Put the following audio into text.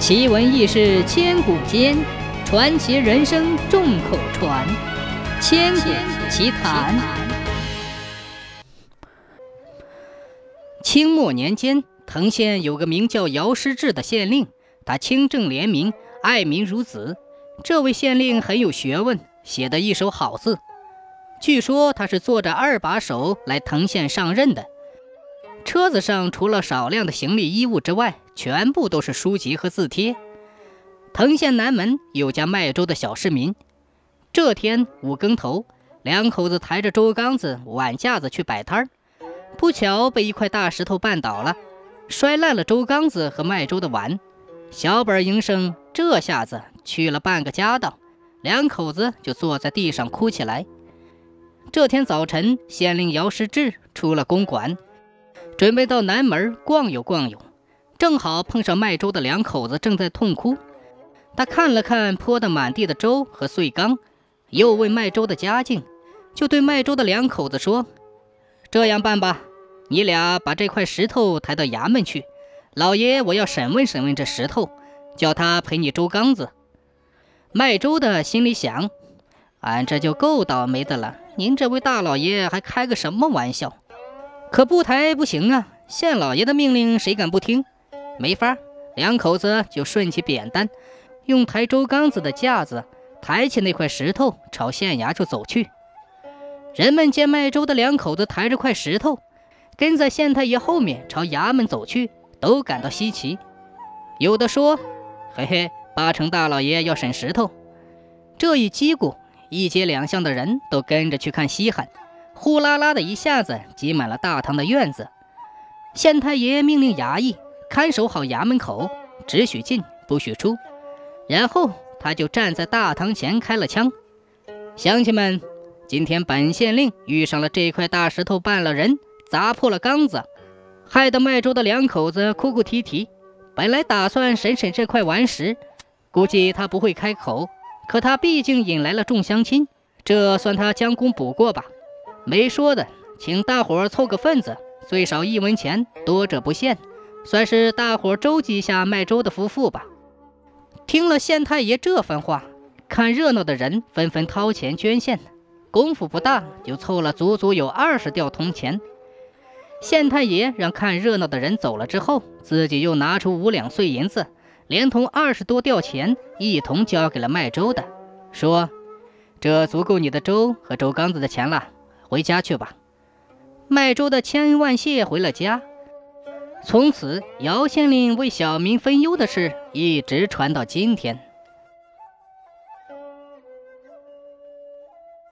奇闻异事千古间，传奇人生众口传。千古奇谈。清末年间，藤县有个名叫姚师志的县令，他清正廉明，爱民如子。这位县令很有学问，写得一手好字。据说他是坐着二把手来藤县上任的。车子上除了少量的行李衣物之外，全部都是书籍和字帖。藤县南门有家卖粥的小市民，这天五更头，两口子抬着粥缸子、碗架子去摆摊儿，不巧被一块大石头绊倒了，摔烂了粥缸子和卖粥的碗。小本营生这下子去了半个家当，两口子就坐在地上哭起来。这天早晨，县令姚世志出了公馆。准备到南门逛悠逛悠，正好碰上卖粥的两口子正在痛哭。他看了看泼得满地的粥和碎缸，又问卖粥的家境，就对卖粥的两口子说：“这样办吧，你俩把这块石头抬到衙门去，老爷我要审问审问这石头，叫他赔你粥缸子。”卖粥的心里想：“俺这就够倒霉的了，您这位大老爷还开个什么玩笑？”可不抬不行啊！县老爷的命令谁敢不听？没法，两口子就顺起扁担，用抬粥缸子的架子抬起那块石头，朝县衙就走去。人们见卖粥的两口子抬着块石头，跟在县太爷后面朝衙门走去，都感到稀奇。有的说：“嘿嘿，八成大老爷要审石头。”这一叽咕，一街两巷的人都跟着去看稀罕。呼啦啦的一下子挤满了大堂的院子，县太爷命令衙役看守好衙门口，只许进不许出。然后他就站在大堂前开了枪：“乡亲们，今天本县令遇上了这块大石头绊了人，砸破了缸子，害得卖粥的两口子哭哭啼啼。本来打算审审这块顽石，估计他不会开口，可他毕竟引来了众乡亲，这算他将功补过吧。”没说的，请大伙凑个份子，最少一文钱，多者不限，算是大伙周济一下卖粥的夫妇吧。听了县太爷这番话，看热闹的人纷纷掏钱捐献，功夫不大就凑了足足有二十吊铜钱。县太爷让看热闹的人走了之后，自己又拿出五两碎银子，连同二十多吊钱一同交给了卖粥的，说：“这足够你的粥和粥缸子的钱了。”回家去吧。卖粥的千恩万谢回了家。从此，姚县令为小民分忧的事一直传到今天。